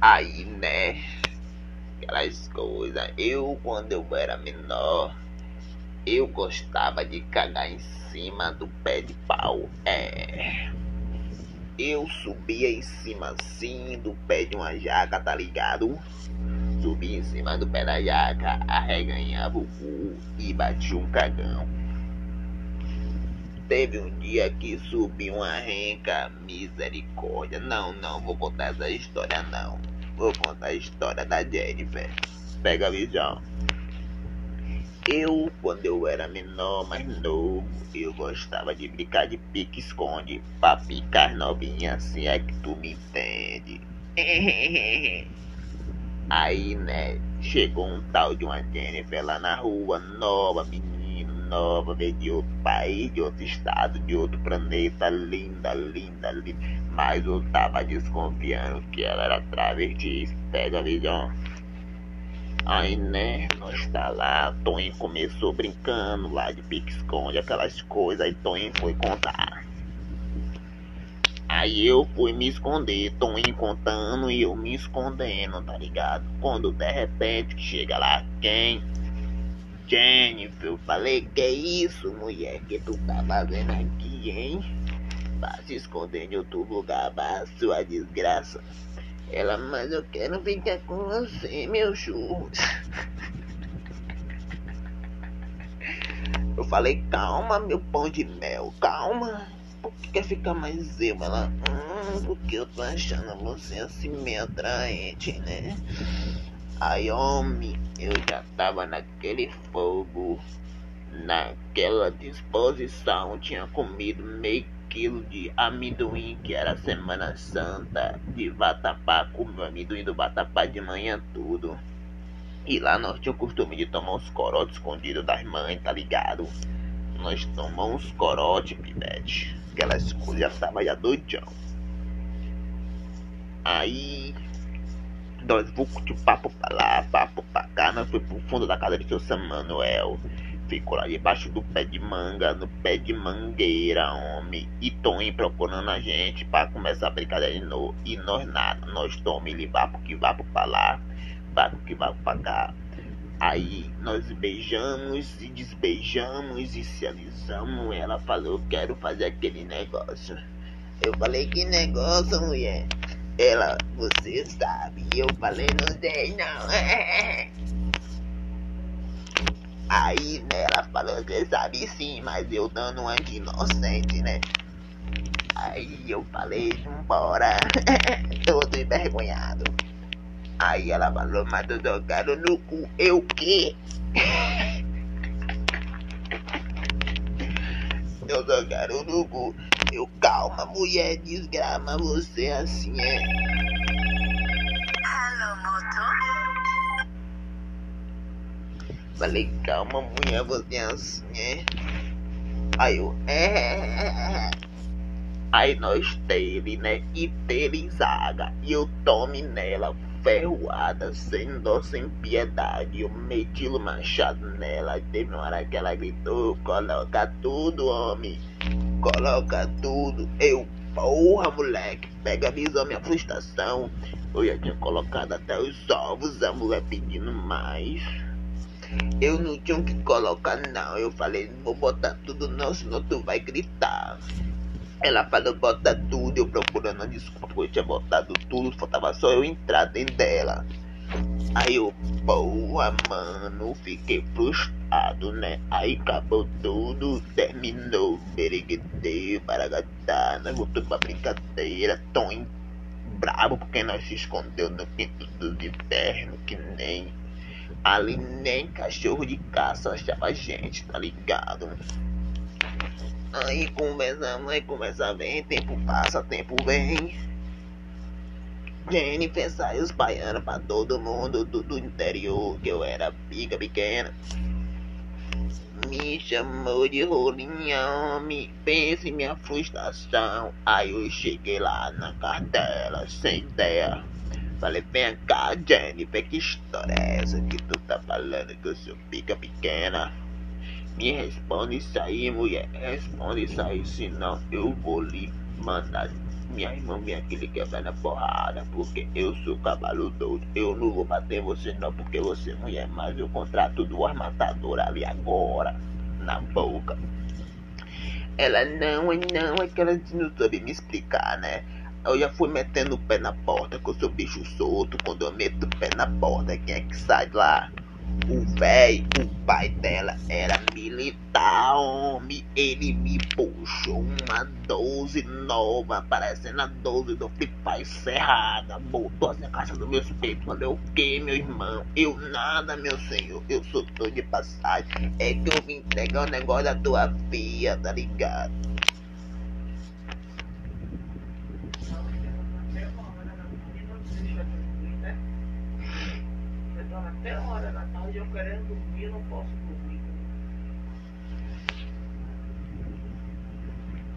Aí, né? Aquelas coisas. Eu, quando eu era menor, eu gostava de cagar em cima do pé de pau. É. Eu subia em cima assim do pé de uma jaca, tá ligado? Subia em cima do pé da jaca, arreganhava o cu e batia um cagão. Teve um dia que subiu uma renca, misericórdia. Não, não, vou contar essa história não. Vou contar a história da Jennifer. Pega a visão. Eu, quando eu era menor, mais novo, eu gostava de brincar de pique-esconde pra picar novinha assim é que tu me entende. Aí, né, chegou um tal de uma Jennifer lá na rua, nova, menina nova, veio de outro país, de outro estado, de outro planeta, linda, linda, linda. Mas eu tava desconfiando que ela era travesti, pega a visão. Aí, né, nós tá lá, Toninho começou brincando lá de pique-esconde, aquelas coisas, aí Toninho foi contar. Aí eu fui me esconder, Toninho contando e eu me escondendo, tá ligado? Quando de repente chega lá quem? Jennifer, eu falei, que é isso, mulher, que tu tá fazendo aqui, hein? Vai se esconder em outro lugar, vá, sua desgraça. Ela, mas eu quero ficar com você, meu churros. Eu falei, calma, meu pão de mel, calma. Por que quer ficar mais eu? Ela, hum, porque eu tô achando você assim meio atraente, né? Aí, homem, eu já tava naquele fogo, naquela disposição. Tinha comido meio quilo de amendoim, que era Semana Santa, de vatapá. Comeu amendoim do vatapá de manhã tudo. E lá nós tínhamos o costume de tomar uns corotes escondidos das mães, tá ligado? Nós tomamos uns corotes, pivete. Aquelas coisas já tava já doidão. Aí nós de papo pra lá, papo pra cá. Nós foi pro fundo da casa de seu Samuel. Ficou lá debaixo do pé de manga, no pé de mangueira, homem. E Tony procurando a gente pra começar a brincadeira de novo. E nós nada, nós Tome ele vapo que vapo pra lá, vapo que vapo pra cá. Aí nós beijamos e desbeijamos e se alisamos. Ela falou, quero fazer aquele negócio. Eu falei, que negócio, mulher? Ela, você sabe. Eu falei, não sei não. Aí né, ela falou, você sabe sim, mas eu dando uma de inocente, né? Aí eu falei, vambora. Todo envergonhado. Aí ela falou, mas eu jogaram no cu. Eu o quê? eu jogaram no cu. Eu, calma, mulher, desgrama você assim é. Alô, moto? Falei, calma, mulher, você assim é. Aí eu, é. Aí nós teve, né? E teve zaga. E eu tome nela, ferroada, sem dó, sem piedade. Eu meti o machado nela. Teve uma hora que ela gritou: coloca tudo, homem. Coloca tudo. Eu, porra, moleque. Pega a visão, minha frustração. Eu já tinha colocado até os ovos, a mulher pedindo mais. Eu não tinha o que colocar, não. Eu falei, vou botar tudo não, senão tu vai gritar. Ela falou, bota tudo. Eu procurando desculpa, eu tinha botado tudo. Faltava só eu entrar dentro dela. Aí eu, porra, mano, fiquei frustrado, né? Aí acabou tudo, terminou, bereguedeu, baragatá, nós voltamos pra brincadeira, tão bravo porque nós se escondeu no quinto dos infernos, que nem ali nem cachorro de caça achava a gente, tá ligado? Aí conversamos, aí conversa vem, tempo passa, tempo vem. Jennifer saiu espalhando pra todo mundo do, do interior que eu era pica pequena. Me chamou de rolinha, homem, pense minha frustração. Aí eu cheguei lá na cartela, sem ideia. Falei, vem cá, Jennifer, que história é essa que tu tá falando que eu sou pica pequena? Me responde isso aí, mulher. Responde isso aí, senão eu vou lhe mandar minha irmã vem aqui lhe quebrar na porrada, porque eu sou cavalo doido. Eu não vou bater você não, porque você é mulher, mas eu contrato duas matadoras ali agora, na boca. Ela não, não, é que ela não soube me explicar, né? Eu já fui metendo o pé na porta, que eu sou bicho solto. Quando eu meto o pé na porta, quem é que sai lá? O velho, o pai dela era militar, homem. Ele me puxou uma 12 nova, parecendo a 12 do Flipar Serrada. Botou assim a caixa do meus peitos. Falei, o que, meu irmão? Eu nada, meu senhor. Eu sou todo de passagem. É que eu vim entregar o negócio da tua filha, tá ligado? Até hora da eu querendo dormir, não posso.